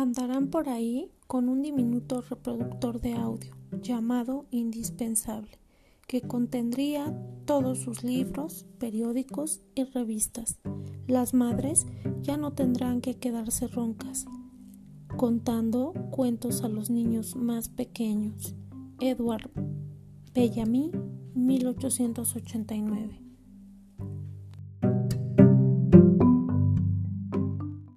andarán por ahí con un diminuto reproductor de audio llamado indispensable, que contendría todos sus libros, periódicos y revistas. Las madres ya no tendrán que quedarse roncas, contando cuentos a los niños más pequeños. Edward Bellamy, 1889.